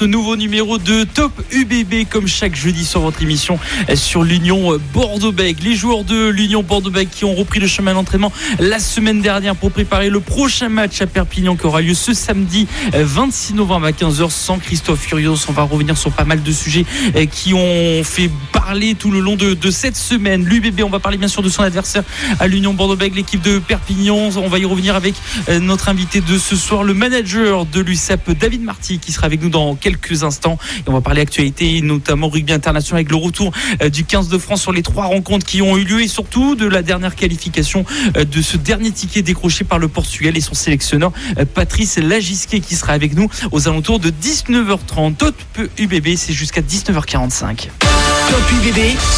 Ce nouveau numéro de Top UBB comme chaque jeudi sur votre émission sur l'Union Bordeaux-Bègles. Les joueurs de l'Union Bordeaux-Bègles qui ont repris le chemin d'entraînement la semaine dernière pour préparer le prochain match à Perpignan qui aura lieu ce samedi 26 novembre à 15h sans Christophe Furios. On va revenir sur pas mal de sujets eh, qui ont fait parler tout le long de, cette semaine. L'UBB, on va parler bien sûr de son adversaire à l'Union Bordeaux-Bègles, l'équipe de Perpignan. On va y revenir avec eh, notre invité de ce soir, le manager de l'USAP, David Marty, qui sera avec nous dans quelques quelques instants. On va parler actualité, notamment rugby international avec le retour euh, du 15 de France sur les trois rencontres qui ont eu lieu et surtout de la dernière qualification euh, de ce dernier ticket décroché par le Portugal et son sélectionneur euh, Patrice Lagisquet qui sera avec nous aux alentours de 19h30. Top UBB, c'est jusqu'à 19h45.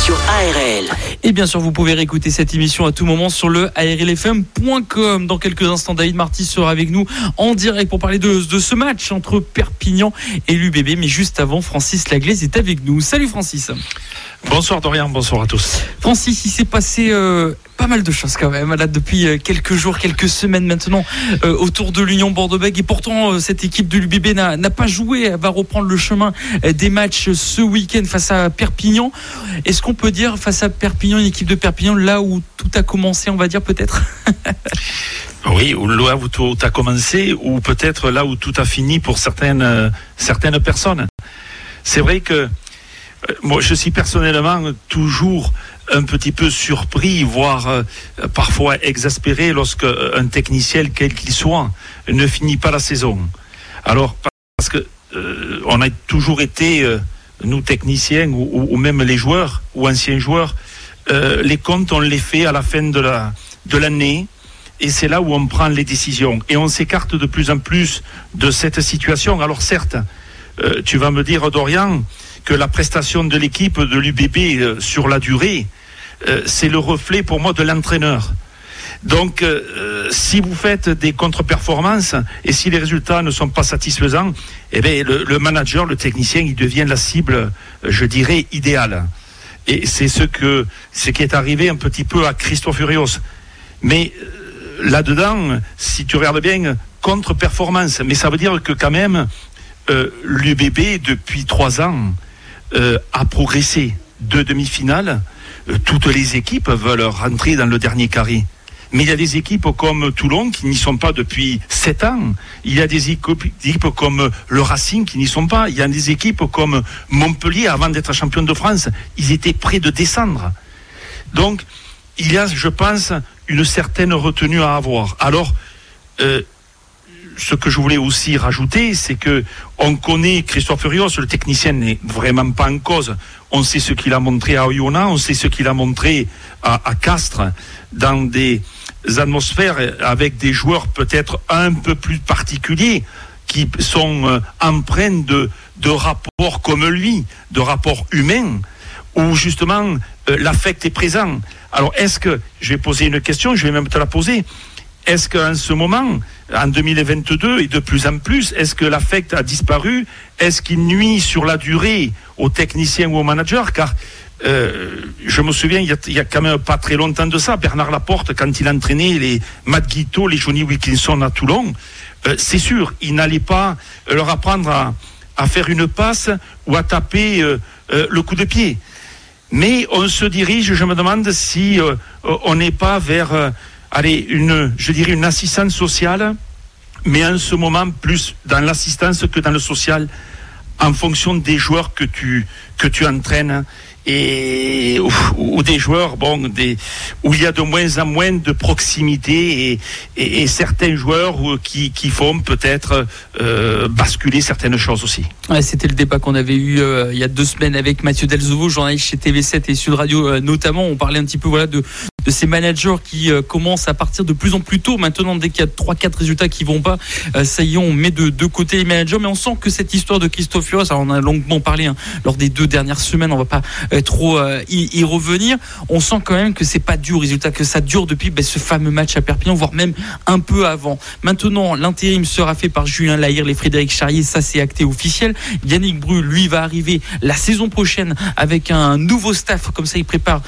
Sur ARL. Et bien sûr, vous pouvez réécouter cette émission à tout moment sur le ARLFM.com. Dans quelques instants, David Marty sera avec nous en direct pour parler de, ce match entre Perpignan et l'UBB. Mais juste avant, Francis Laglaise est avec nous. Salut Francis. Bonsoir Dorian, bonsoir à tous. Francis, il s'est passé euh, pas mal de choses quand même là depuis euh, quelques jours, quelques semaines maintenant euh, autour de l'Union Bordeaux-Bègles et pourtant cette équipe de l'UBB n'a pas joué, elle va reprendre le chemin des matchs ce week-end face à Perpignan. Est-ce qu'on peut dire face à Perpignan, une équipe de Perpignan là où tout a commencé, on va dire peut-être? Oui, là où tout a commencé ou peut-être là où tout a fini pour certaines certaines personnes. C'est vrai que moi, je suis personnellement toujours un petit peu surpris, voire euh, parfois exaspéré lorsque euh, un technicien, quel qu'il soit, ne finit pas la saison. Alors, parce que on a toujours été, nous techniciens ou, même les joueurs ou anciens joueurs, les comptes on les fait à la fin de la de l'année. Et c'est là où on prend les décisions. Et on s'écarte de plus en plus de cette situation. Alors certes, tu vas me dire, Dorian, que la prestation de l'équipe de l'UBB euh, sur la durée, euh, c'est le reflet pour moi de l'entraîneur. Donc, euh, si vous faites des contre-performances et si les résultats ne sont pas satisfaisants, eh bien, le, manager, le technicien, il devient la cible, je dirais, idéale. Et c'est ce que, ce qui est arrivé un petit peu à Christophe Furios. Mais là-dedans, si tu regardes bien, contre-performance. Mais ça veut dire que quand même, l'UBB, depuis trois ans, euh, a progressé. Deux demi-finales, euh, toutes les équipes veulent rentrer dans le dernier carré. Mais il y a des équipes comme Toulon qui n'y sont pas depuis sept ans. Il y a des équipes comme le Racing qui n'y sont pas. Il y a des équipes comme Montpellier, avant d'être champion de France, ils étaient prêts de descendre. Donc, il y a, je pense, une certaine retenue à avoir. Alors, euh, ce que je voulais aussi rajouter, c'est que on connaît Christophe Furios, le technicien n'est vraiment pas en cause. On sait ce qu'il a montré à Oyonnax, on sait ce qu'il a montré à, Castres, dans des atmosphères avec des joueurs peut-être un peu plus particuliers, qui sont euh, empreints de, de rapports comme lui, de rapports humains, où justement euh, l'affect est présent. Alors est-ce que, je vais poser une question, je vais même te la poser, est-ce qu'en ce moment, en 2022 et de plus en plus, est-ce que l'affect a disparu? Est-ce qu'il nuit sur la durée aux techniciens ou aux managers? Car euh, je me souviens, il y, a, quand même pas très longtemps de ça, Bernard Laporte, quand il entraînait les Matt Guito, les Johnny Wilkinson à Toulon, euh, c'est sûr, il n'allait pas leur apprendre à, faire une passe ou à taper euh, le coup de pied. Mais on se dirige, je me demande si on n'est pas vers allez, une, je dirais une assistance sociale, mais en ce moment plus dans l'assistance que dans le social, en fonction des joueurs que tu, que tu entraînes et ou, des joueurs bon des où il y a de moins en moins de proximité et, et, certains joueurs qui, qui font peut-être euh, basculer certaines choses aussi. C'était le débat qu'on avait eu euh, il y a deux semaines avec Mathieu Delzovo, journaliste chez TV7 et Sud Radio euh, notamment. On parlait un petit peu voilà de, de ces managers qui commencent à partir de plus en plus tôt. Maintenant, dès qu'il y a 3-4 résultats qui vont pas, ça y est, on met de, de, côté les managers. Mais on sent que cette histoire de Christophe Furios, alors on a longuement parlé hein, lors des deux dernières semaines, on va pas trop y, revenir. On sent quand même que c'est pas du résultat, que ça dure depuis ben, ce fameux match à Perpignan, voire même un peu avant. Maintenant, l'intérim sera fait par Julien Lahire et Frédéric Charrier, ça c'est acté officiel. Yannick Bru, lui, va arriver la saison prochaine avec un nouveau staff, comme ça il prépare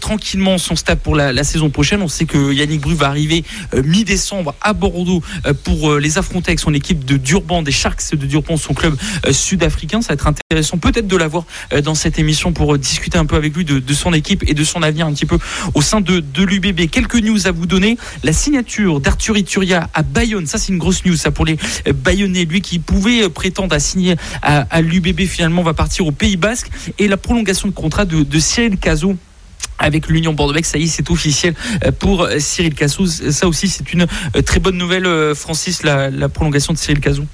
tranquillement son staff pour la, saison prochaine. On sait que Yannick Bru va arriver mi-décembre à Bordeaux pour les affronter avec son équipe de Durban, des Sharks de Durban, son club sud-africain. Ça va être intéressant peut-être de l'avoir dans cette émission pour discuter un peu avec lui de, son équipe et de son avenir un petit peu au sein de, l'UBB. Quelques news à vous donner. La signature d'Arthur Ituria à Bayonne, ça c'est une grosse news ça pour les Bayonnais. Lui qui pouvait prétendre à signer à, l'UBB finalement va partir au Pays Basque et la prolongation de contrat de, Cyril Cazot avec l'Union bordeaux ça y est, c'est officiel pour Cyril Cazot. Ça aussi, c'est une très bonne nouvelle, Francis, la, la prolongation de Cyril Cazot.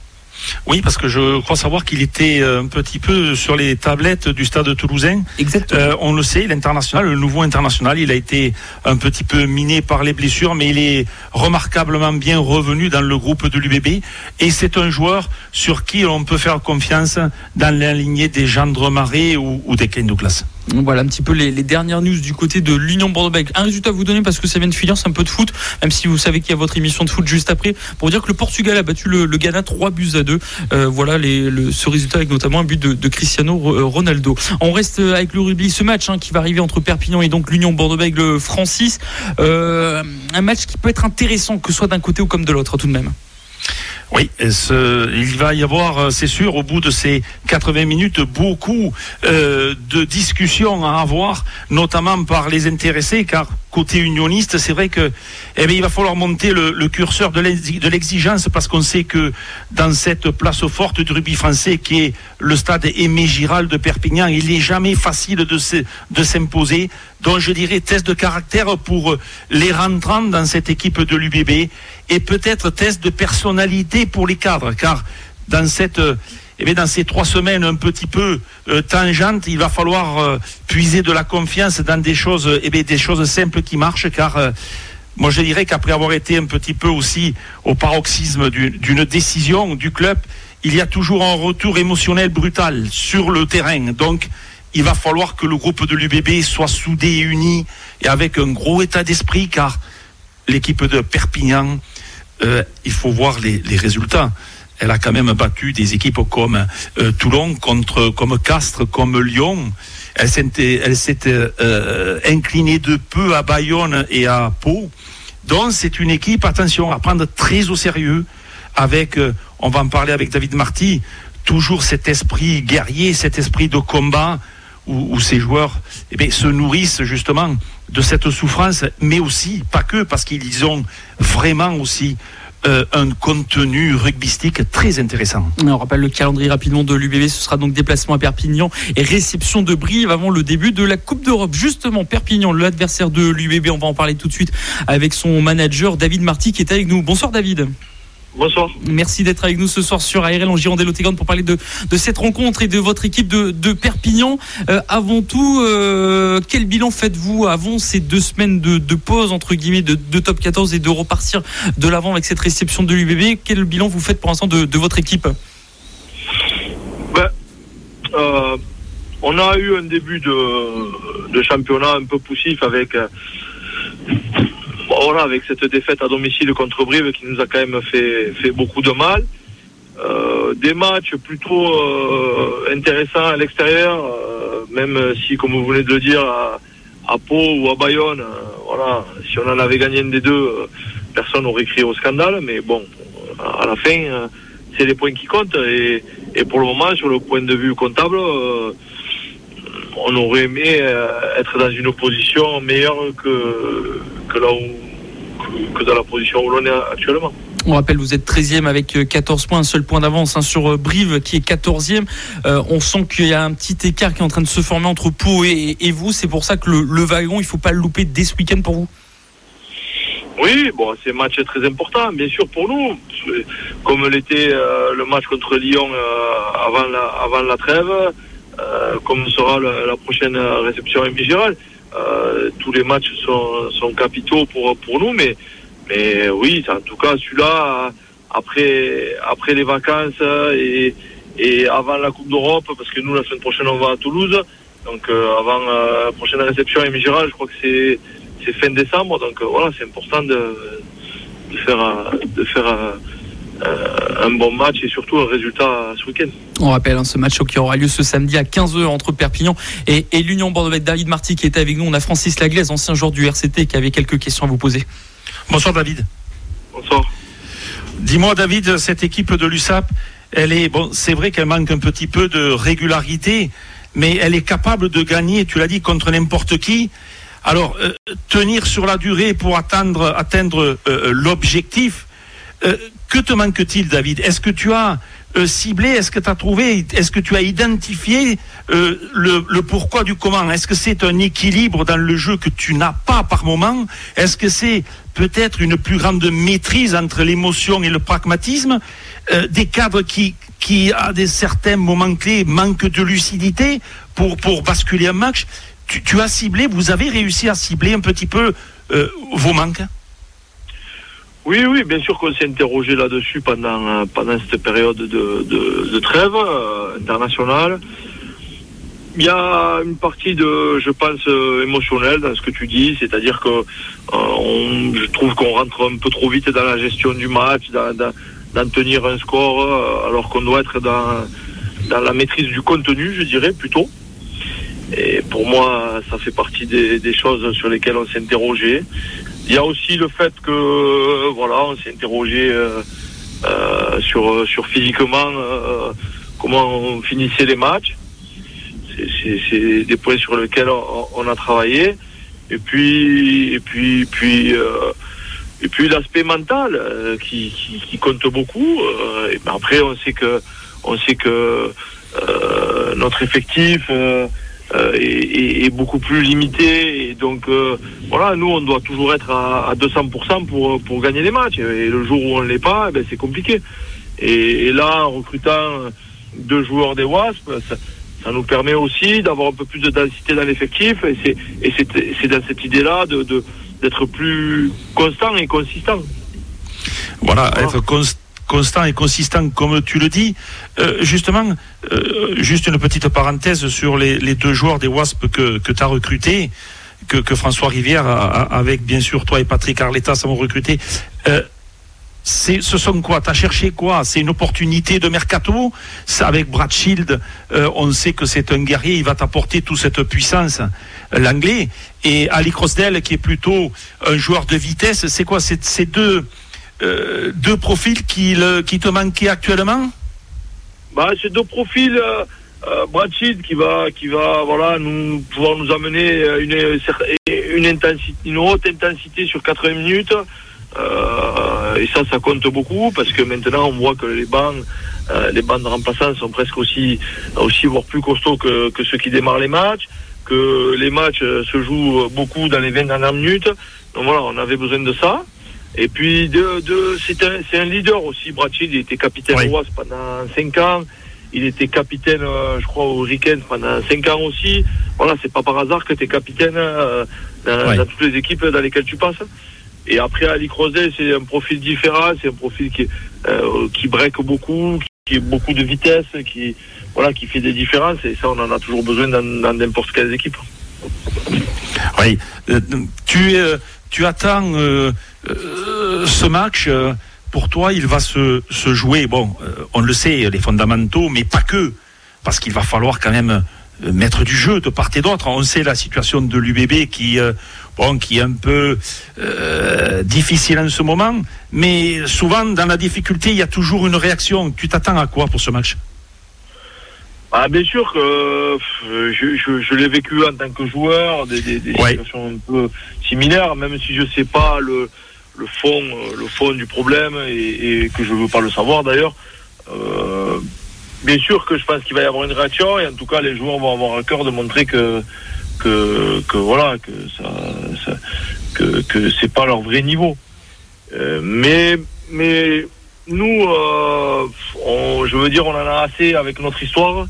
Oui, parce que je crois savoir qu'il était euh, un petit peu sur les tablettes du stade toulousain. Exactement. Euh, on le sait, l'international, le nouveau international, il a été un petit peu miné par les blessures, mais il est remarquablement bien revenu dans le groupe de l'UBB. Et c'est un joueur sur qui on peut faire confiance dans la lignée des Gendre Marais ou, ou des Ken Douglas. Voilà un petit peu les, dernières news du côté de l'Union Bordeaux-Bègles. Un résultat à vous donner parce que ça vient de finir, c'est un peu de foot, même si vous savez qu'il y a votre émission de foot juste après, pour dire que le Portugal a battu le, Ghana 3 buts à 2. Euh, voilà ce résultat avec notamment un but de, Cristiano euh, Ronaldo. On reste avec le rugby, ce match hein, qui va arriver entre Perpignan et donc l'Union Bordeaux-Bègles Francis. Euh, un match qui peut être intéressant, que ce soit d'un côté ou comme de l'autre tout de même. Oui, il va y avoir, euh, c'est sûr, au bout de ces 80 minutes, beaucoup euh, de discussions à avoir, notamment par les intéressés, car côté unioniste, c'est vrai que eh bien, il va falloir monter le, curseur de l'exigence parce qu'on sait que dans cette place forte du rugby français qui est le stade Aimé Giral de Perpignan, il n'est jamais facile de s'imposer. Donc je dirais test de caractère pour les rentrants dans cette équipe de l'UBB et peut-être test de personnalité pour les cadres, car dans cette eh bien, dans ces trois semaines un petit peu euh, tangentes, il va falloir euh, puiser de la confiance dans des choses, eh bien, des choses simples qui marchent, car euh, moi je dirais qu'après avoir été un petit peu aussi au paroxysme d'une décision du club, il y a toujours un retour émotionnel brutal sur le terrain. Donc, il va falloir que le groupe de l'UBB soit soudé et uni et avec un gros état d'esprit, car l'équipe de Perpignan, il faut voir les, les résultats elle a quand même battu des équipes comme euh, Toulon, contre, comme Castres, comme Lyon. Elle s'est euh, inclinée de peu à Bayonne et à Pau. Donc c'est une équipe, attention, à prendre très au sérieux, avec, euh, on va en parler avec David Marty, toujours cet esprit guerrier, cet esprit de combat, où, ces joueurs eh se nourrissent justement de cette souffrance, mais aussi, pas que, parce qu'ils ont vraiment aussi euh, un contenu rugbystique très intéressant. On rappelle le calendrier rapidement de l'UBB, ce sera donc déplacement à Perpignan et réception de Brive avant le début de la Coupe d'Europe. Justement, Perpignan, l'adversaire de l'UBB, on va en parler tout de suite avec son manager David Marty qui est avec nous. Bonsoir David. Bonsoir. Merci d'être avec nous ce soir sur ARL en Gironde et pour parler de, de, cette rencontre et de votre équipe de, de Perpignan. Euh, avant tout, euh, quel bilan faites-vous avant ces deux semaines de, de pause, entre guillemets, de, top 14 et de repartir de l'avant avec cette réception de l'UBB Quel bilan vous faites pour l'instant de, votre équipe? Ben, euh, On a eu un début de championnat un peu poussif avec voilà, avec cette défaite à domicile contre Brive qui nous a quand même fait, fait beaucoup de mal. Euh, des matchs plutôt euh, intéressants à l'extérieur, euh, même si, comme vous venez de le dire, à, Pau ou à Bayonne, voilà, si on en avait gagné un des deux, personne n'aurait crié au scandale. Mais bon, à la fin, c'est les points qui comptent. Et, et, pour le moment, sur le point de vue comptable, on aurait aimé être dans une position meilleure que, que là où que, dans la position où l'on est actuellement. On rappelle, vous êtes 13e avec 14 euh, points, un seul point d'avance hein, sur euh, Brive qui est 14e. Euh, on sent qu'il y a un petit écart qui est en train de se former entre Pau et, vous. C'est pour ça que le, wagon, il ne faut pas le louper dès ce week-end pour vous. Oui, bon, c'est un match très important, bien sûr pour nous, comme l'était le match contre Lyon avant, la, avant la trêve, comme sera la, prochaine réception Gérald. Euh, tous les matchs sont, sont, capitaux pour, pour nous, mais, mais oui, en tout cas, celui-là, après, après les vacances et, et avant la Coupe d'Europe, parce que nous, la semaine prochaine, on va à Toulouse, Donc avant la prochaine réception à Migéral, je crois que c'est c'est fin décembre. Donc voilà, c'est important de, de faire de faire euh, un bon match et surtout un résultat ce week-end. On rappelle hein, ce match qui aura lieu ce samedi à 15h entre Perpignan et, l'Union Bordeaux avec David Marty qui était avec nous. On a Francis Laglaise, ancien joueur du RCT, qui avait quelques questions à vous poser. Bonsoir David. Bonsoir. Dis-moi David, cette équipe de l'USAP, elle est bon, c'est vrai qu'elle manque un petit peu de régularité, mais elle est capable de gagner, tu l'as dit, contre n'importe qui. Alors, euh, tenir sur la durée pour atteindre, atteindre euh, l'objectif, euh, que te manque-t-il, David Est-ce que tu as euh, ciblé Est-ce que tu as trouvé Est-ce que tu as identifié euh, le, pourquoi du comment Est-ce que c'est un équilibre dans le jeu que tu n'as pas par moment Est-ce que c'est peut-être une plus grande maîtrise entre l'émotion et le pragmatisme Des cadres qui, qui, à des certains moments clés, manquent de lucidité pour, pour basculer un match tu, tu as ciblé, vous avez réussi à cibler un petit peu vos manques oui, oui, bien sûr qu'on s'est interrogé là-dessus pendant, euh, pendant cette période de, de, trêve euh, internationale. Il y a une partie de, je pense, euh, émotionnelle dans ce que tu dis, c'est-à-dire que je trouve qu'on rentre un peu trop vite dans la gestion du match, d'en tenir un score, alors qu'on doit être dans, dans la maîtrise du contenu, je dirais, plutôt. Et pour moi, ça fait partie des, des choses sur lesquelles on s'est interrogé. Il y a aussi le fait que euh, voilà, on s'est interrogé euh, euh, sur sur physiquement comment on finissait les matchs. C'est des points sur lesquels on, a travaillé. Et puis et puis puis et puis l'aspect mental qui, qui, compte beaucoup. et après on sait que on sait que notre effectif euh, est, est, beaucoup plus limité. Et donc, euh, voilà, nous, on doit toujours être à, à 200% pour, pour gagner les matchs. Et le jour où on ne l'est pas, eh ben, c'est compliqué. Et, et, là, en recrutant deux joueurs des Wasps, ça, ça nous permet aussi d'avoir un peu plus de densité dans l'effectif. Et c'est, dans cette idée-là de, de, d'être plus constant et consistant. Voilà, être constant constant et consistant, comme tu le dis. Euh, justement, euh, juste une petite parenthèse sur les, deux joueurs des Wasps que, que tu as recrutés, que, François Rivière, avec bien sûr toi et Patrick Arletas, avons recruté. Euh, ce sont quoi? Tu as cherché quoi? C'est une opportunité de mercato? Avec Brad Shield, on sait que c'est un guerrier, il va t'apporter toute cette puissance, l'anglais. Et Ali Crosdell, qui est plutôt un joueur de vitesse, c'est quoi? Ces deux euh, deux profils qui, qui te manquaient actuellement? Bah, C'est deux profils. Euh, euh, qui va, qui va voilà, nous, pouvoir nous amener une, une, intensité, une haute intensité sur 80 minutes. et ça, ça compte beaucoup parce que maintenant, on voit que les bancs, les bancs de remplaçants sont presque aussi, aussi voire plus costauds que, que ceux qui démarrent les matchs, que les matchs se jouent beaucoup dans les 20 dernières minutes. Donc voilà, on avait besoin de ça. Et puis, de, de, c'est un, un, leader aussi, Brachid. Il était capitaine au Wasp pendant 5 ans. Il était capitaine, euh, je crois, au Weekend pendant 5 ans aussi. Voilà, c'est pas par hasard que tu es capitaine euh, dans, toutes les équipes dans lesquelles tu passes. Et après, Ali Crozet, c'est un profil différent. C'est un profil qui, euh, qui break beaucoup, qui a beaucoup de vitesse, qui, voilà, qui fait des différences. Et ça, on en a toujours besoin dans n'importe quelle équipe. Oui. Euh, tu, tu attends euh, ce match, euh, pour toi, il va se, se jouer, bon, euh, on le sait, les fondamentaux, mais pas que, parce qu'il va falloir quand même mettre du jeu de part et d'autre. On sait la situation de l'UBB qui, bon, qui est un peu difficile en ce moment, mais souvent dans la difficulté, il y a toujours une réaction. Tu t'attends à quoi pour ce match? Ah, bien sûr que je, je, je l'ai vécu en tant que joueur, des, des, des situations un peu similaires, même si je sais pas le, le fond, euh, le fond du problème et, que je veux pas le savoir d'ailleurs. Euh, bien sûr que je pense qu'il va y avoir une réaction et en tout cas les joueurs vont avoir à cœur de montrer que que, que voilà que ça, que, que c'est pas leur vrai niveau. Euh, mais mais nous, je veux dire, on en a assez avec notre histoire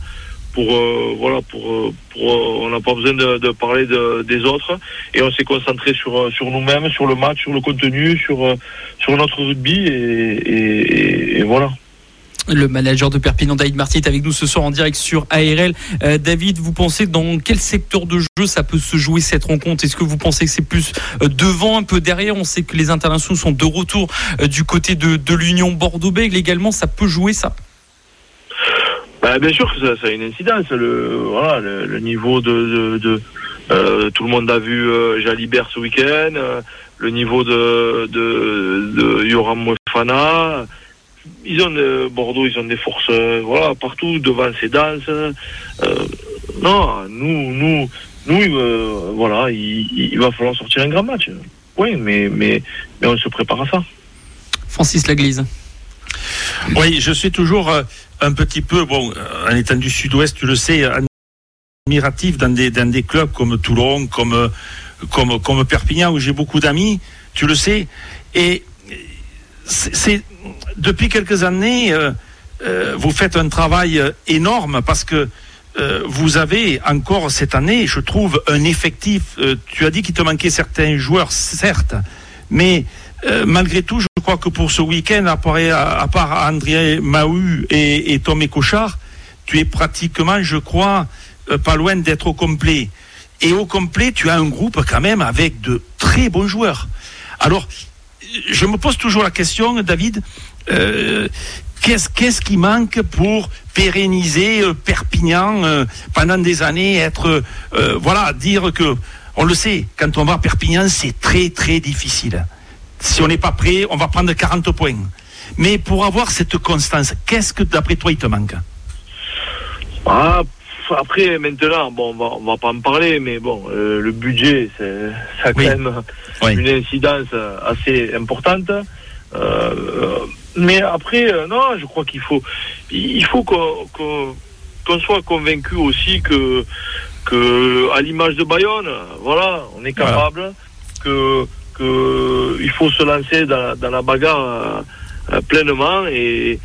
pour euh, voilà pour, euh, euh, on n'a pas besoin de, parler de, des autres. Et on s'est concentré sur sur nous-mêmes sur le match sur le contenu sur sur notre rugby et, voilà. Le manager de Perpignan, David Marty, est avec nous ce soir en direct sur ARL. David, vous pensez dans quel secteur de jeu ça peut se jouer cette rencontre? Est-ce que vous pensez que c'est plus devant, un peu derrière? On sait que les internationaux sont de retour du côté de, de l'Union Bordeaux-Bègles également. Ça peut jouer ça? Bah, Bien sûr que ça, ça, a une incidence. Le, voilà, le, le niveau de... de, de euh, tout le monde a vu euh, Jalibert ce week-end, euh, le niveau de, de, de Yoram Mofana. Ils ont de, Bordeaux, ils ont des forces, euh, voilà, partout devant ces danses. Euh, non, nous, nous, nous, voilà, il, il, va falloir sortir un grand match. Oui, mais, mais, mais on se prépare à ça. Francis Laglise. Oui, je suis toujours un petit peu, bon, en étant du sud-ouest, tu le sais, admiratif dans des, dans des clubs comme Toulon, comme, comme, comme Perpignan, où j'ai beaucoup d'amis, tu le sais. Et c'est depuis quelques années, euh, euh, vous faites un travail énorme parce que euh, vous avez encore cette année, je trouve, un effectif. Euh, tu as dit qu'il te manquait certains joueurs, certes, mais euh, malgré tout, je crois que pour ce week-end, à part, André Mahut et, et Tom Cochard, tu es pratiquement, je crois, euh, pas loin d'être au complet. Et au complet, tu as un groupe quand même avec de très bons joueurs. Alors, je me pose toujours la question, David, euh, qu'est-ce qui manque pour pérenniser Perpignan pendant des années, être, voilà, dire que, on le sait, quand on va à Perpignan, c'est très très difficile. Si on n'est pas prêt, on va prendre 40 points. Mais pour avoir cette constance, qu'est-ce que d'après toi il te manque? Ah, après, maintenant, bon, on va, on va pas en parler, mais bon, euh, le budget, ça a Oui. quand même Oui. une incidence assez importante. Euh, mais après, euh, non, je crois qu'il faut, il faut qu'on, soit convaincu aussi que, que, à l'image de Bayonne, voilà, on est capable, que il faut se lancer dans, dans la bagarre euh, pleinement et,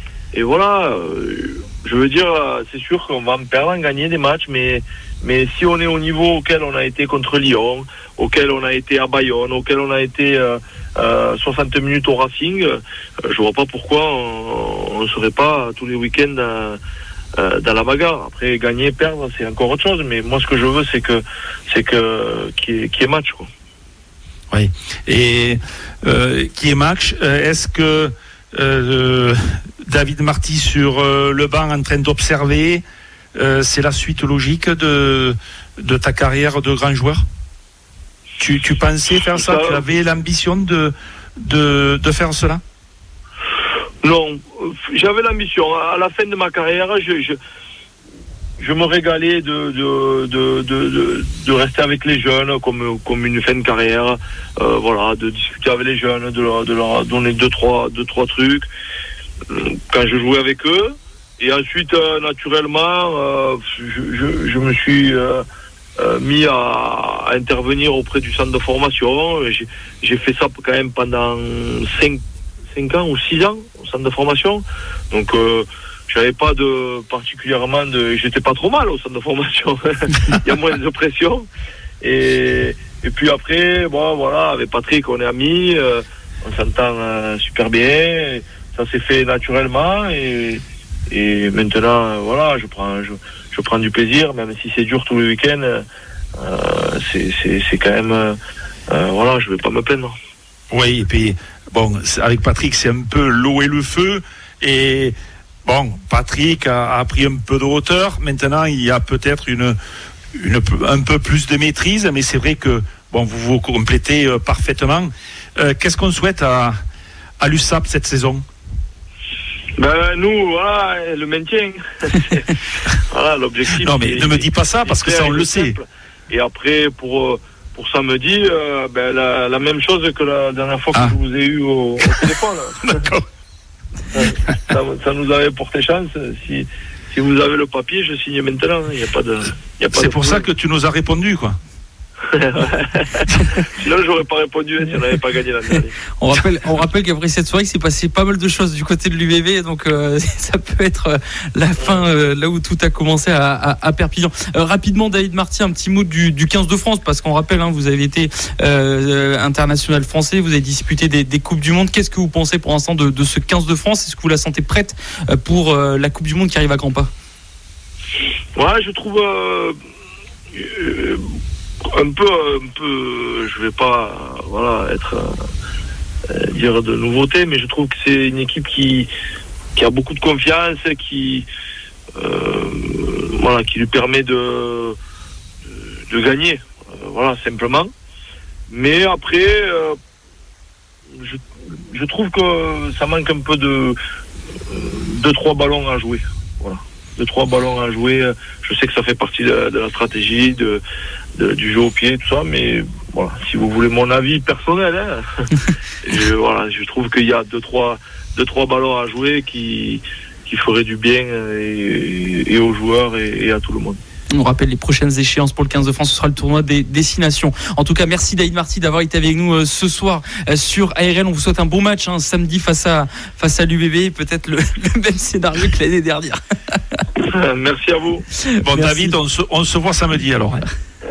voilà. euh, je veux dire, euh, c'est sûr qu'on va en perdre, en gagner des matchs, mais, si on est au niveau auquel on a été contre Lyon, auquel on a été à Bayonne, auquel on a été euh, euh, 60 minutes au Racing, je vois pas pourquoi on ne serait pas tous les week-ends dans la bagarre. Après, gagner, perdre, c'est encore autre chose, mais moi, ce que je veux, c'est que c'est que qu'il y, y ait match. Quoi. Oui. Et euh, qui est match euh, Est-ce que euh, David Marty sur le banc en train d'observer, c'est la suite logique de, de ta carrière de grand joueur? Tu, tu pensais faire ça, Ça- Tu avais l'ambition de, de, de faire cela? Non, j'avais l'ambition. À la fin de ma carrière, je, je, je me régalais de, de, de, de, de, rester avec les jeunes comme, comme une fin de carrière. Euh, voilà, de discuter avec les jeunes, de leur, de leur donner deux trois, deux, trois trucs quand je jouais avec eux. Et ensuite, euh, naturellement, euh, je, je, je me suis euh, euh, mis à, à intervenir auprès du centre de formation. J'ai- fait ça quand même pendant cinq 5 ans ou 6 ans au centre de formation. Donc, euh, j'avais pas de particulièrement de. J'étais pas trop mal au centre de formation. Il y a moins de pression. Et, et puis après, bon, voilà, avec Patrick, on est amis. euh, on s'entend euh, super bien. Ça s'est fait naturellement. Et, et maintenant, voilà, je prends, je, je prends du plaisir, même si c'est dur tous les week-ends. euh, c'est- quand même. voilà, je vais pas me plaindre. Oui, et puis, bon, avec Patrick, c'est un peu l'eau et le feu. Et bon, Patrick a, a pris un peu de hauteur. Maintenant, il y a peut-être une, une, un peu plus de maîtrise, mais c'est vrai que bon, vous vous complétez euh, parfaitement. Euh, Qu'est-ce qu'on souhaite à, à l'USAP cette saison? Ben nous, voilà, le maintien. voilà, l'objectif. Non, mais ne me dis pas ça, parce que ça, on le sait. Et après, pour, euh, pour samedi, euh, ben, la, la même chose que la dernière fois que Ah. je vous ai eu au, au téléphone. D'accord. Ça, ça nous avait porté chance. Si, si vous avez le papier, je signe maintenant. Il n'y a pas de. y C'est pour ça que tu nous as répondu, quoi. Sinon, j'aurais pas répondu si on n'avait pas gagné l'année dernière. On rappelle, on rappelle qu'après cette soirée, il s'est passé pas mal de choses du côté de l'UBB, donc euh, ça peut être euh, la fin euh, là où tout a commencé à, à- à Perpignan. Euh, rapidement, David Marty, un petit mot du, du 15 de France, parce qu'on rappelle, hein, vous avez été international français, vous avez disputé des, des coupes du monde. Qu'est-ce que vous pensez pour l'instant de, de ce 15 de France? Est-ce que vous la sentez prête pour la Coupe du Monde qui arrive à grands pas? Ouais, je trouve un peu, un peu, je vais pas, voilà, être euh, dire de nouveauté, mais je trouve que c'est une équipe qui qui a beaucoup de confiance, qui euh, voilà, qui lui permet de de, gagner, euh, voilà, simplement. Mais après, je, je trouve que ça manque un peu de deux trois ballons à jouer, voilà deux trois ballons à jouer. Je sais que ça fait partie de, de la stratégie, de, de- du jeu au pied, tout ça, mais voilà, si vous voulez mon avis personnel, hein, je, voilà, je trouve qu'il y a deux trois, deux trois ballons à jouer qui qui feraient du bien et, et aux joueurs et, et à tout le monde. On rappelle les prochaines échéances pour le 15 de France, ce sera le tournoi des destinations. En tout cas, merci David Marty d'avoir été avec nous euh, ce soir euh, sur ARL. On vous souhaite un bon match hein, samedi face à face à l'UBB, peut-être le, le même scénario que l'année dernière. Merci à vous. Bon, Merci. David, on se, on se voit samedi alors.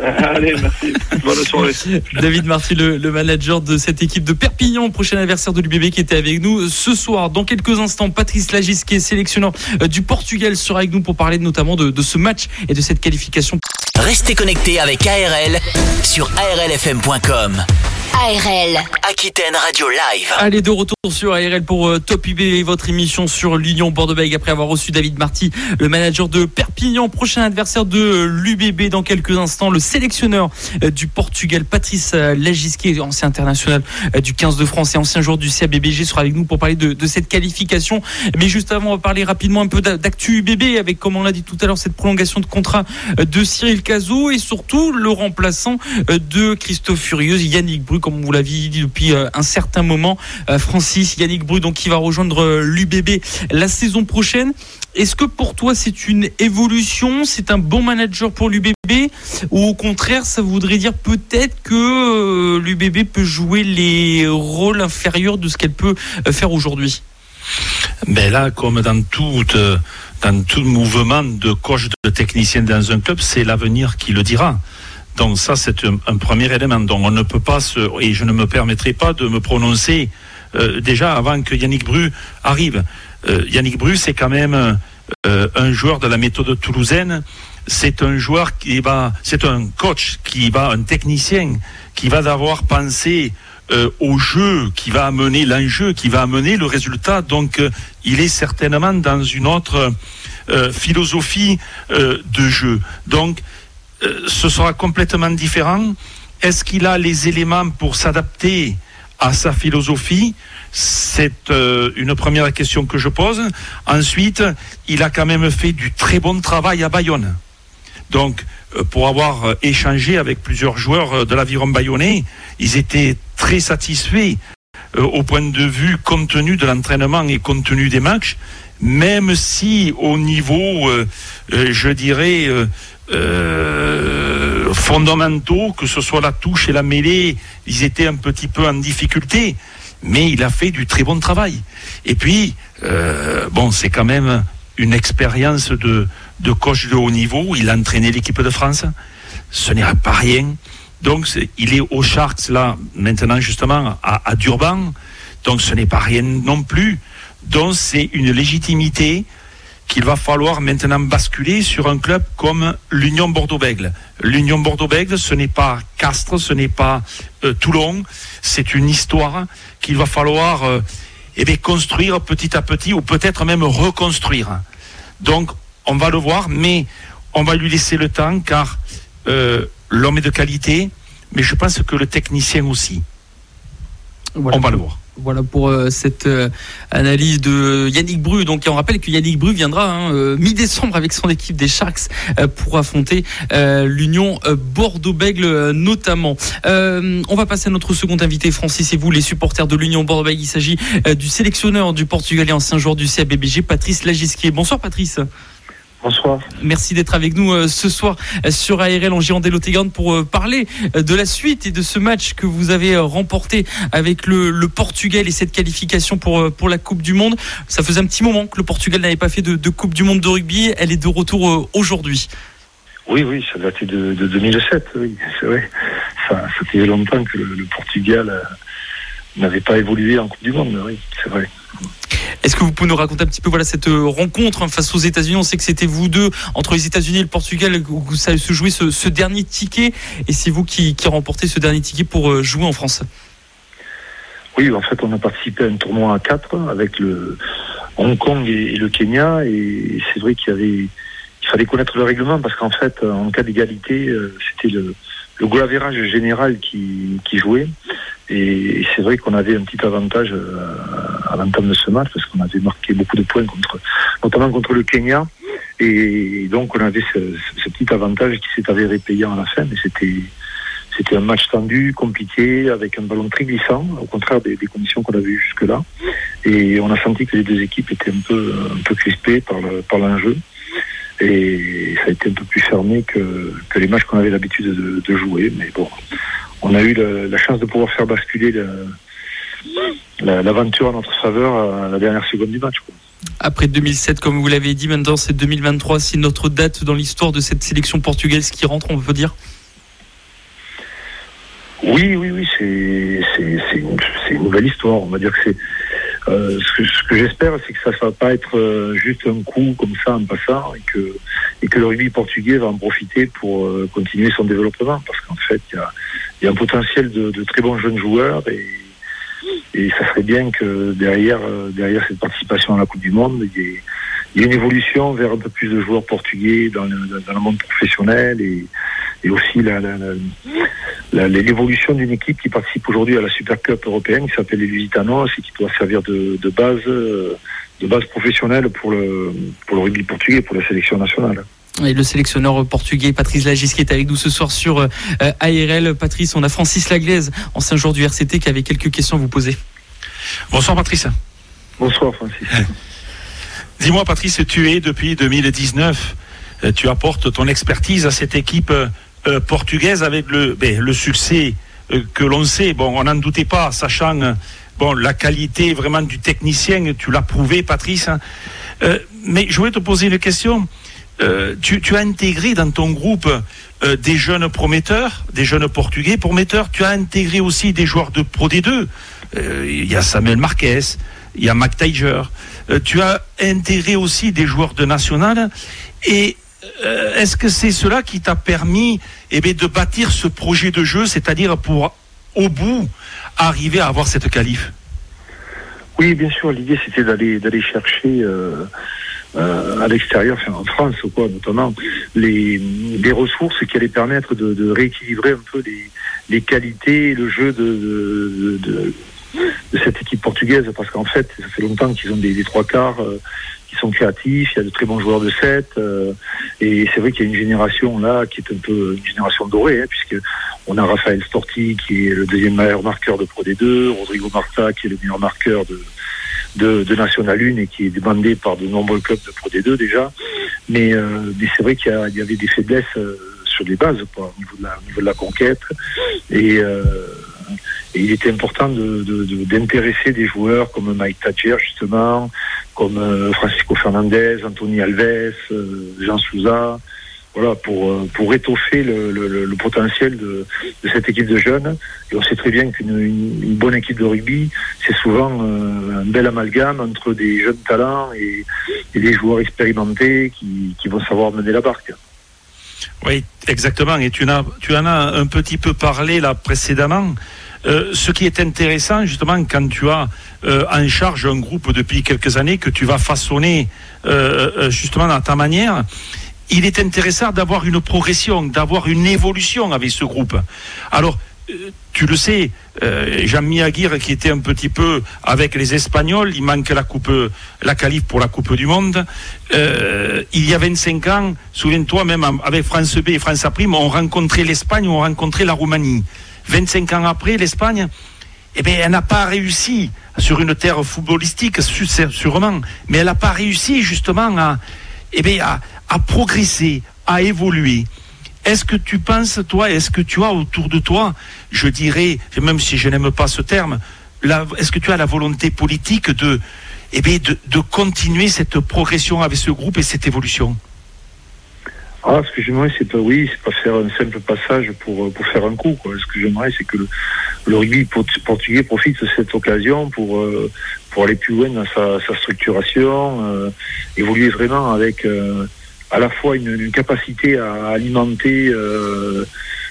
Allez, merci. Bonne soirée. David Marty, le, le manager de cette équipe de Perpignan, prochain adversaire de l'UBB qui était avec nous ce soir. Dans quelques instants, Patrice Lagis, qui est sélectionneur euh, du Portugal, sera avec nous pour parler notamment de, de ce match et de cette qualification. Restez connectés avec ARL sur arlfm.com. ARL. Aquitaine Radio Live. Allez, de retour sur ARL pour euh, Top UBB, votre émission sur l'Union Bordeaux-Bègles après avoir reçu David Marty, le manager de Perpignan, prochain adversaire de euh, l'UBB dans quelques instants, le sélectionneur euh, du Portugal, Patrice euh, Lagisquet, ancien international euh, du 15 de France et ancien joueur du CABBG, sera avec nous pour parler de, de cette qualification. Mais juste avant, on va parler rapidement un peu d'a- d'actu UBB avec, comme on l'a dit tout à l'heure, cette prolongation de contrat euh, de Cyril Cazot et surtout le remplaçant euh, de Christophe Furieuse, Yannick Bru, comme vous l'aviez dit depuis euh, un certain moment. Euh, Francis, Yannick Bru, donc qui va rejoindre l'UBB la saison prochaine. Est-ce que pour toi c'est une évolution, c'est un bon manager pour l'UBB ou au contraire ça voudrait dire peut-être que l'UBB peut jouer les rôles inférieurs de ce qu'elle peut euh, faire aujourd'hui? Mais là, comme dans tout, euh, dans tout mouvement de coach de technicien dans un club, c'est l'avenir qui le dira. Donc ça, c'est un, premier élément. Donc on ne peut pas se, et je ne me permettrai pas de me prononcer euh, déjà avant que Yannick Bru arrive. Euh, Yannick Bru, c'est quand même euh, un joueur de la méthode toulousaine. C'est un joueur qui va, c'est un coach qui va, un technicien qui va d'avoir pensé euh, au jeu, qui va amener l'enjeu, qui va amener le résultat. Donc, euh, il est certainement dans une autre euh, philosophie de jeu. Donc, ce sera complètement différent. Est-ce qu'il a les éléments pour s'adapter à sa philosophie? C'est euh, une première question que je pose. Ensuite, il a quand même fait du très bon travail à Bayonne. Donc, euh, pour avoir euh, échangé avec plusieurs joueurs euh, de l'aviron bayonnais, ils étaient très satisfaits euh, au point de vue contenu de l'entraînement et contenu des matchs, même si au niveau, euh, euh, je dirais, euh, fondamentaux, que ce soit la touche et la mêlée, ils étaient un petit peu en difficulté, mais il a fait du très bon travail. Et puis, euh, bon, c'est quand même une expérience de, de coach de haut niveau. Il a entraîné l'équipe de France. Ce n'est pas rien. Donc, il est au Sharks, là, maintenant, justement, à Durban. Donc, ce n'est pas rien non plus. Donc, c'est une légitimité qu'il va falloir maintenant basculer sur un club comme l'Union Bordeaux-Bègles. L'Union Bordeaux-Bègles, ce n'est pas Castres, ce n'est pas euh, Toulon, c'est une histoire qu'il va falloir euh, eh bien, construire petit à petit ou peut-être même reconstruire. Donc, on va le voir, mais on va lui laisser le temps car euh, l'homme est de qualité, mais je pense que le technicien aussi. Voilà. On va le voir. Voilà pour euh, cette euh, analyse de Yannick Bru. Donc on rappelle que Yannick Bru viendra hein, euh, mi-décembre avec son équipe des Sharks euh, pour affronter euh, l'Union Bordeaux-Bègles euh, notamment. On va passer à notre second invité, Francis et vous, les supporters de l'Union Bordeaux-Bègles. Il s'agit du sélectionneur du Portugal et ancien joueur du CABBG, Patrice Lagisquier. Bonsoir Patrice. Bonsoir. Merci d'être avec nous euh, ce soir euh, sur ARL en Girondelle Garde pour euh, parler de la suite et de ce match que vous avez remporté avec le, Portugal et cette qualification pour, pour la Coupe du Monde. Ça faisait un petit moment que le Portugal n'avait pas fait de, Coupe du Monde de rugby. Elle est de retour aujourd'hui. Oui, oui, ça datait de, de 2007, oui, c'est vrai. Ça, fait longtemps que le, Portugal n'avait pas évolué en Coupe du Monde, oui, c'est vrai. Est-ce que vous pouvez nous raconter un petit peu voilà cette euh, rencontre hein, face aux États-Unis? On sait que c'était vous deux entre les États-Unis et le Portugal où ça se jouait ce, dernier ticket. Et c'est vous qui, qui remportez ce dernier ticket pour euh, jouer en France. Oui, en fait, on a participé à un tournoi à 4 avec le Hong Kong et, le Kenya. Et c'est vrai qu'il fallait connaître le règlement parce qu'en fait, en cas d'égalité, euh, c'était le, le goal général qui, qui jouait. Et c'est vrai qu'on avait un petit avantage euh, à l'entame de ce match parce qu'on avait marqué beaucoup de points contre, notamment contre le Kenya. Et donc on avait ce, petit avantage qui s'est avéré payant à la fin. Mais c'était c'était un match tendu, compliqué, avec un ballon très glissant, au contraire des, conditions qu'on avait eues jusque-là. Et on a senti que les deux équipes étaient un peu un peu crispées par le, par l'enjeu. Et ça a été un peu plus fermé que, que les matchs qu'on avait l'habitude de, de jouer. Mais bon, on a eu la chance de pouvoir faire basculer l'aventure à notre faveur à la dernière seconde du match. Après 2007, comme vous l'avez dit, maintenant c'est 2023. C'est notre date dans l'histoire de cette sélection portugaise qui rentre, on peut dire? Oui, oui, oui, c'est une, nouvelle histoire. On va dire que c'est. Euh, ce que, j'espère, c'est que ça ne va pas être euh, juste un coup comme ça en passant et que, et que le rugby portugais va en profiter pour euh, continuer son développement. Parce qu'en fait, il y y a un potentiel de, très bons jeunes joueurs et, et ça serait bien que derrière, euh, derrière cette participation à la Coupe du Monde, il y, ait, une évolution vers un peu plus de joueurs portugais dans le, dans le monde professionnel et, et aussi l'évolution d'une équipe qui participe aujourd'hui à la Super Cup européenne qui s'appelle les Lusitanos et qui doit servir de, de base de base professionnelle pour le, pour le rugby portugais, pour la sélection nationale. Et le sélectionneur portugais Patrice Lagis qui est avec nous ce soir sur euh, ARL. Patrice, on a Francis Laglaise, ancien joueur du RCT, qui avait quelques questions à vous poser. Bonsoir Patrice. Bonsoir Francis. Dis-moi Patrice, tu es depuis 2019, euh, tu apportes ton expertise à cette équipe euh, portugaise avec le, ben, le succès que l'on sait. Bon, on n'en doutait pas, sachant bon, la qualité vraiment du technicien, tu l'as prouvé Patrice. Hein. mais je voulais te poser une question. Euh, tu, as intégré dans ton groupe euh, des jeunes prometteurs, des jeunes portugais prometteurs. Tu as intégré aussi des joueurs de Pro D2. Euh, il y a Samuel Marquez, il y a Mac Tiger. tu as intégré aussi des joueurs de national. Et est-ce que c'est cela qui t'a permis eh bien, de bâtir ce projet de jeu, c'est-à-dire pour, au bout, arriver à avoir cette qualif? Oui, bien sûr. L'idée, c'était d'aller d'aller chercher euh, à l'extérieur, en France quoi, notamment, les, ressources qui allaient permettre de, rééquilibrer un peu les, les qualités, le jeu de, cette équipe portugaise, parce qu'en fait, ça fait longtemps qu'ils ont des, trois quarts euh, qui sont créatifs, il y a de très bons joueurs de 7, euh, et c'est vrai qu'il y a une génération là qui est un peu une génération dorée, hein, puisque on a Raphaël Storti qui est le deuxième meilleur marqueur de Pro D2, Rodrigo Marta qui est le meilleur marqueur de de, de National 1 et qui est demandé par de nombreux clubs de Pro D2 déjà. Mais, euh, mais c'est vrai qu'il y, avait des faiblesses euh, sur les bases au, niveau de la, conquête. Et, il était important d'intéresser de, des joueurs comme Mike Thatcher justement, comme Francisco Fernandez, Anthony Alves, Jean Souza, voilà, pour, euh, pour étoffer le, le, le potentiel de, de, cette équipe de jeunes. Et on sait très bien qu'une une, bonne équipe de rugby, c'est souvent euh, un bel amalgame entre des jeunes talents et, et des joueurs expérimentés qui, qui, vont savoir mener la barque. Oui, exactement. Et tu, as, tu en as un petit peu parlé là précédemment. Euh, ce qui est intéressant, justement, quand tu as euh, en charge un groupe depuis quelques années que tu vas façonner euh, justement dans ta manière, il est intéressant d'avoir une progression, d'avoir une évolution avec ce groupe. Alors, tu le sais, Jean-Mi Aguirre qui était un petit peu avec les Espagnols, il manque la coupe, la qualif pour la Coupe du Monde. Il y a 25 ans, souviens-toi, même avec France B et France A on rencontrait l'Espagne, on rencontrait la Roumanie. 25 ans après, l'Espagne, eh bien, elle n'a pas réussi sur une terre footballistique, sûrement, mais elle n'a pas réussi justement à eh bien, à, progresser, à évoluer. Est-ce que tu penses, toi, est-ce que tu as autour de toi, je dirais, même si je n'aime pas ce terme, est-ce que tu as la volonté politique de, eh bien, de, de continuer cette progression avec ce groupe et cette évolution? Ah, ce que j'aimerais, c'est pas, oui, c'est pas faire un simple passage pour, pour faire un coup. Quoi. Ce que j'aimerais, c'est que le, le, rugby portugais profite de cette occasion pour, euh, pour aller plus loin dans sa, sa structuration, euh, évoluer vraiment avec euh, à la fois une, une, capacité à alimenter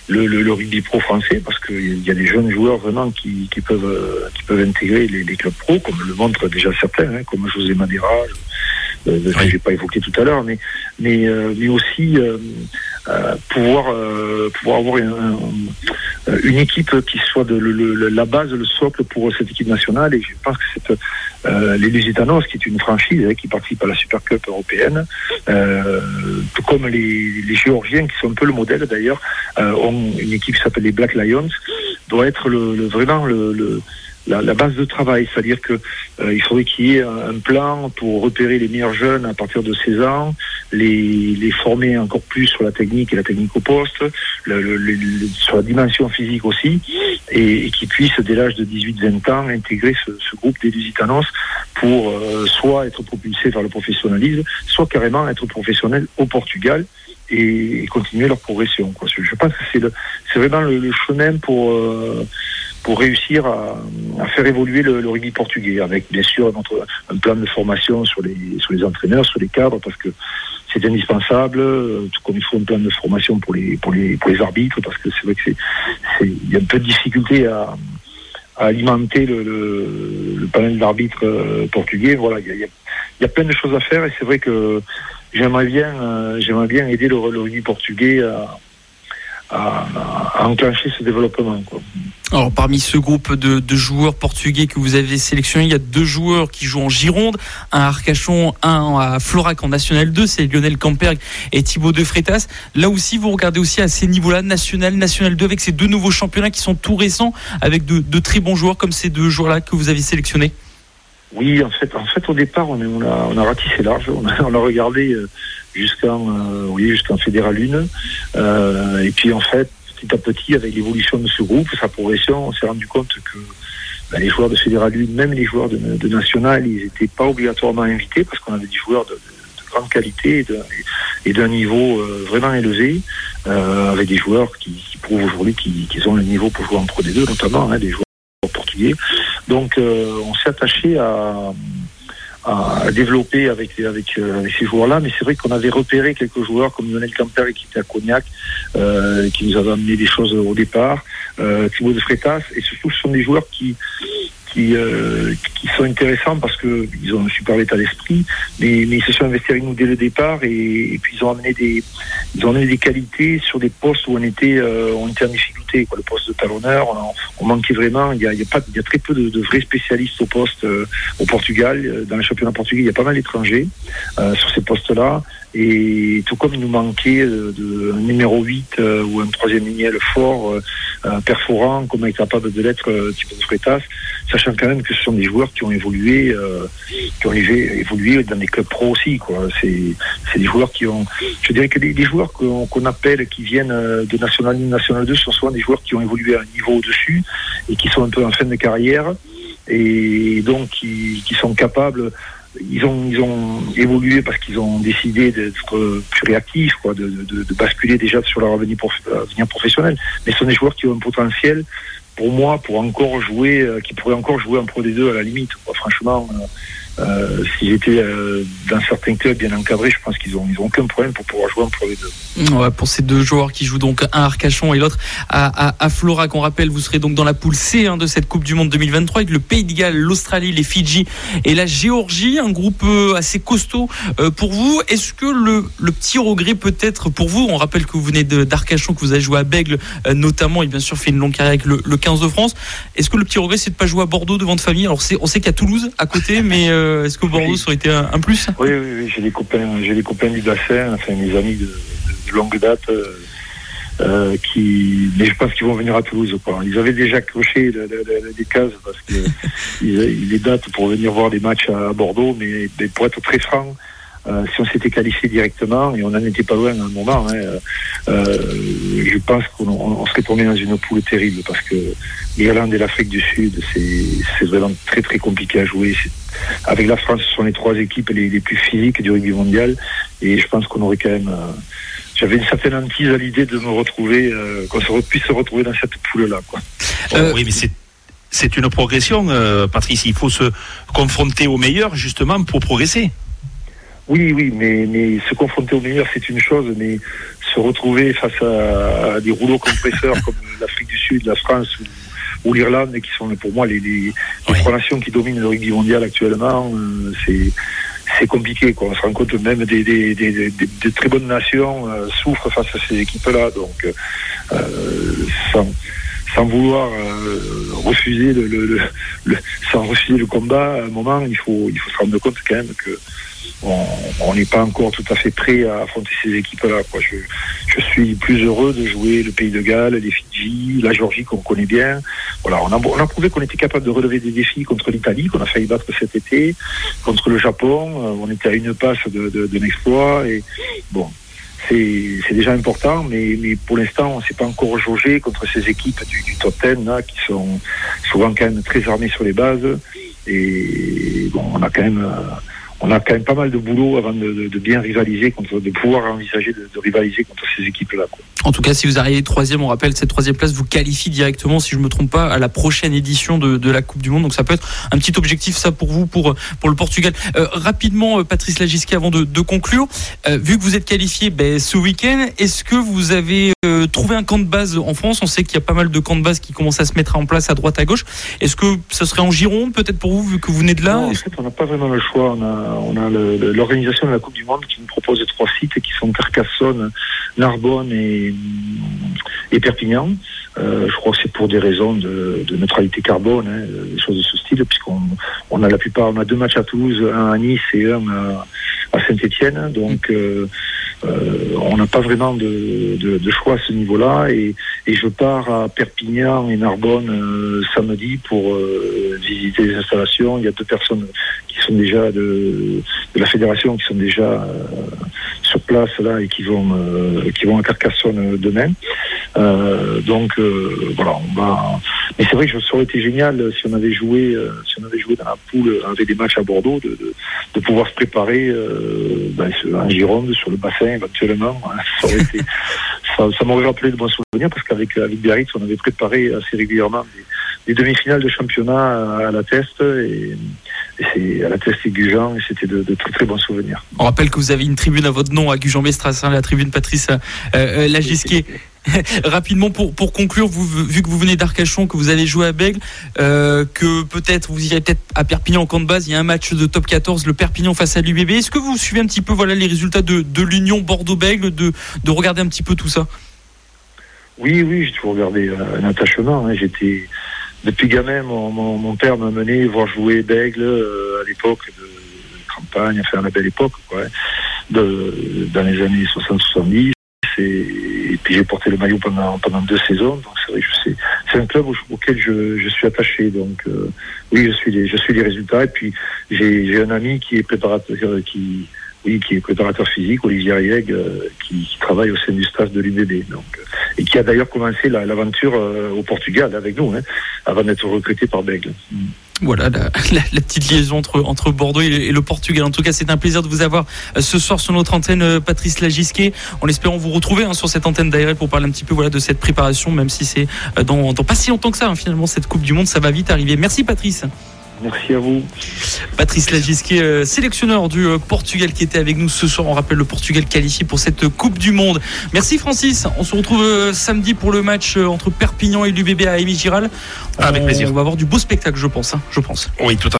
le, le, le, rugby pro français, parce qu'il y a des jeunes joueurs vraiment qui, qui peuvent, qui peuvent intégrer les, les, clubs pro, comme le montrent déjà certains, hein, comme José Madeira, euh, que je j'ai pas évoqué tout à l'heure, mais mais euh, mais aussi euh, pouvoir pouvoir avoir une, équipe qui soit de le, la base, le socle pour cette équipe nationale. Et je pense que c'est euh, les Lusitanos, qui est une franchise hein, qui participe à la Super Cup européenne, euh, tout comme les, les, Géorgiens, qui sont un peu le modèle d'ailleurs, ont une équipe qui s'appelle les Black Lions, doit être le, le vraiment le, le la, la, base de travail, c'est-à-dire que euh, il faudrait qu'il y ait un, plan pour repérer les meilleurs jeunes à partir de 16 ans, les, les former encore plus sur la technique et la technique au poste, le, le, sur la dimension physique aussi, et, et qu'ils puissent dès l'âge de 18-20 ans intégrer ce, ce groupe des Lusitanos pour euh, soit être propulsés vers le professionnalisme, soit carrément être professionnels au Portugal et, continuer leur progression. Quoi. Je pense que c'est, c'est vraiment le, chemin pour euh, pour réussir à, à faire évoluer le, le, rugby portugais, avec bien sûr notre, un plan de formation sur les, sur les entraîneurs, sur les cadres, parce que c'est indispensable, euh, tout comme il faut un plan de formation pour les, pour les, pour les arbitres, parce que c'est vrai que c'est, y a un peu de difficulté à, à alimenter le, le, le panel d'arbitres euh, portugais. Voilà, il y a, y a plein de choses à faire et c'est vrai que j'aimerais bien, euh, j'aimerais bien aider le, le rugby portugais à, à, enclencher ce développement. Quoi. Alors, parmi ce groupe de, de, joueurs portugais que vous avez sélectionné, il y a deux joueurs qui jouent en Gironde, un à Arcachon, un à Florac en National 2, c'est Lionel Camperg et Thibaut De Freitas. Là aussi, vous regardez aussi à ces niveaux-là, National, National 2, avec ces deux nouveaux championnats qui sont tout récents, avec de, de très bons joueurs comme ces deux joueurs-là que vous avez sélectionnés. Oui, en fait, en fait, au départ, on, on, a, on a ratissé large. On a, on a regardé euh, jusqu'en, euh, oui, jusqu'en fédéral 1. Euh, et puis, en fait, petit à petit, avec l'évolution de ce groupe, sa progression, on s'est rendu compte que ben, les joueurs de fédéral 1, même les joueurs de, de national, ils n'étaient pas obligatoirement invités parce qu'on avait des joueurs de, de grande qualité et d'un niveau euh, vraiment élevé, euh, avec des joueurs qui, qui prouvent aujourd'hui qu'ils, ont le niveau pour jouer en Pro D2, notamment hein, des joueurs portugais. Donc euh, on s'est attaché à, à développer avec, avec, euh, ces joueurs-là, mais c'est vrai qu'on avait repéré quelques joueurs comme Lionel Camper qui était à Cognac, euh, qui nous avait amené des choses au départ, euh, Thibaut de Freitas, et surtout ce sont des joueurs qui, qui, euh, qui sont intéressants parce que ils ont un super état d'esprit, mais, mais ils se sont investis avec nous dès le départ et, et, puis ils ont amené des ils ont amené des qualités sur des postes où on était euh, on était en difficulté Le poste de talonneur, on, manquait vraiment. Il y a, très peu de, vrais spécialistes au poste euh, au Portugal. Dans le championnat portugais, il y a pas mal d'étrangers euh, sur ces postes-là. Et tout comme il nous manquait euh, de, un numéro 8 euh, ou un troisième lignel fort, euh, perforant, comme est capable de l'être euh, Thibaut Freitas, sachant quand même que ce sont des joueurs qui ont évolué, euh, qui ont évolué dans des clubs pro aussi. Quoi. C'est, c'est des joueurs qui ont, je dirais que les, joueurs qu'on, qu'on appelle, qui viennent de National 1, National 2, sont souvent des joueurs qui ont évolué à un niveau au-dessus et qui sont un peu en fin de carrière et donc qui, qui sont capables ils ont, ils ont évolué parce qu'ils ont décidé d'être plus réactifs, quoi, de, de, de, basculer déjà sur leur avenir, prof, professionnel. Mais ce sont des joueurs qui ont un potentiel, pour moi, pour encore jouer, euh, qui pourraient encore jouer en Pro D2 à la limite. Quoi. Franchement, euh, S'ils étaient euh, dans certains clubs bien encadrés, je pense qu'ils n'ont ils ont aucun problème pour pouvoir jouer en Pro D2. Ouais, pour ces deux joueurs qui jouent donc un à Arcachon et l'autre à, à, à, Flora, qu'on rappelle, vous serez donc dans la poule C hein, de cette Coupe du Monde 2023 avec le Pays de Galles, l'Australie, les Fidji et la Géorgie, un groupe euh, assez costaud euh, pour vous. Est-ce que le, le, petit regret peut-être pour vous, on rappelle que vous venez d'Arcachon, que vous avez joué à Bègle euh, notamment et bien sûr fait une longue carrière avec le, le 15 de France, est-ce que le petit regret c'est de pas jouer à Bordeaux devant de famille? Alors on sait qu'il y a Toulouse à côté, mais euh, est-ce que Bordeaux ça aurait été un, un plus Oui, oui, oui. j'ai des copains, j'ai des copains du bassin, enfin mes amis de, longue date. Euh, euh, qui, mais je pense qu'ils vont venir à Toulouse. Quoi. Ils avaient déjà coché le, le, des cases parce que ils, les dates pour venir voir des matchs à Bordeaux, mais, mais pour être très franc, euh, si on s'était qualifié directement, et on n'en était pas loin à un moment, hein, euh, je pense qu'on serait tombé dans une poule terrible parce que l'Irlande et l'Afrique du Sud, c'est vraiment très très compliqué à jouer. Avec la France, ce sont les trois équipes les, les plus physiques du rugby mondial, et je pense qu'on aurait quand même j'avais une certaine hantise à l'idée de me retrouver, euh, qu'on puisse se retrouver dans cette poule-là. Euh, oui, mais c'est c'est une progression, euh, Patrice. Il faut se confronter au meilleur, justement, pour progresser. Oui, oui, mais, mais se confronter au meilleur, c'est une chose, mais se retrouver face à, des rouleaux compresseurs comme l'Afrique du Sud, la France ou, l'Irlande, qui sont pour moi les, les, trois nations qui dominent le rugby mondial actuellement, c'est c'est compliqué. Quoi. On se rend compte même des, des, des, des très bonnes nations euh, souffrent face à ces équipes-là. Donc, euh, sans, sans, vouloir euh, refuser le, le, le, sans refuser le combat, à un moment, il faut, il faut se rendre compte quand même que on n'est pas encore tout à fait prêt à affronter ces équipes-là. Je, suis plus heureux de jouer le Pays de Galles, les Fidji, la Géorgie qu'on connaît bien. Voilà, on a, prouvé qu'on était capable de relever des défis contre l'Italie, qu'on a failli battre cet été, contre le Japon. Euh, on était à une passe de, de, l'exploit. Et bon, c'est déjà important, mais, pour l'instant, on ne s'est pas encore jaugé contre ces équipes du, du top 10 là, qui sont souvent quand même très armées sur les bases. Et bon, on a quand même. Euh, on a quand même pas mal de boulot avant de, bien rivaliser contre, de pouvoir envisager de, rivaliser contre ces équipes-là. En tout cas, si vous arrivez troisième, on rappelle cette troisième place vous qualifie directement, si je me trompe pas, à la prochaine édition de, la Coupe du Monde. Donc ça peut être un petit objectif ça pour vous, pour pour le Portugal. Euh, rapidement, euh, Patrice Lagisquet, avant de, conclure, euh, vu que vous êtes qualifié ben, ce week-end, est-ce que vous avez trouvé un camp de base en France? On sait qu'il y a pas mal de camps de base qui commencent à se mettre en place à droite à gauche. Est-ce que ce serait en Gironde peut-être pour vous, vu que vous venez de là? En fait, on n'a pas vraiment le choix. On a on a l'organisation de la Coupe du Monde qui nous propose trois sites qui sont Carcassonne, Narbonne et, Perpignan. Euh, je crois que c'est pour des raisons de, neutralité carbone, hein, des choses de ce style, puisqu'on on a la plupart, on a deux matchs à Toulouse, un à Nice et un à, Saint-Étienne. Donc euh, euh, on n'a pas vraiment de, choix à ce niveau-là. Et, je pars à Perpignan et Narbonne samedi pour visiter les installations. Il y a deux personnes qui sont déjà de, la fédération qui sont déjà sur place là et qui vont qui vont à Carcassonne demain. Donc voilà, on va. Mais c'est vrai que ça aurait été génial si on avait joué, si on avait joué dans la poule avec des matchs à Bordeaux, de, de, pouvoir se préparer euh, ben, en Gironde sur le bassin éventuellement. Ça, ça, m'aurait rappelé de bons souvenirs parce qu'avec avec Biarritz, on avait préparé assez régulièrement des, demi-finales de championnat à, la Teste et, c'est à la Teste Gujan et c'était de, très très bons souvenirs. On rappelle que vous avez une tribune à votre nom à Gujan-Mestras, hein, la tribune Patrice euh, euh Lagisquet. Rapidement pour, pour conclure, vous, vu que vous venez d'Arcachon, que vous allez jouer à Bègle, euh, que peut-être vous irez peut-être à Perpignan en camp de base, il y a un match de top 14, le Perpignan face à l'UBB. Est-ce que vous suivez un petit peu voilà, les résultats de, de l'Union Bordeaux-Bègle, de, de regarder un petit peu tout ça? Oui, oui, j'ai toujours regardé un attachement. Hein. J'étais depuis gamin, mon, mon, père m'a mené voir jouer Bègle euh, à l'époque de campagne, enfin à la belle époque, quoi, de, dans les années 60-70. Et, puis j'ai porté le maillot pendant, pendant deux saisons. Donc c'est vrai que c'est un club auquel je, je, suis attaché. Donc euh, oui, je suis les, je suis les résultats. Et puis j'ai un ami qui est préparateur, qui oui, qui est préparateur physique, Olivier Rieg, euh, qui, qui, travaille au sein du staff de l'UBB. Donc, euh, et qui a d'ailleurs commencé l'aventure au Portugal avec nous, hein, avant d'être recruté par Bègle. Voilà la, petite liaison entre, entre Bordeaux et, le Portugal. En tout cas, c'est un plaisir de vous avoir euh, ce soir sur notre antenne, euh, Patrice Lagisquet. En espérant vous retrouver hein, sur cette antenne d'ARL pour parler un petit peu voilà, de cette préparation, même si c'est euh, dans, dans, pas si longtemps que ça, hein, finalement, cette Coupe du Monde, ça va vite arriver. Merci, Patrice. Merci à vous. Patrice Lagisquet, euh, sélectionneur du euh, Portugal qui était avec nous ce soir. On rappelle le Portugal qualifié pour cette Coupe du Monde. Merci Francis. On se retrouve euh, samedi pour le match entre Perpignan et l'UBB à Amy Giral. Avec plaisir. On va avoir du beau spectacle, je pense. Hein, je pense. Oui, tout à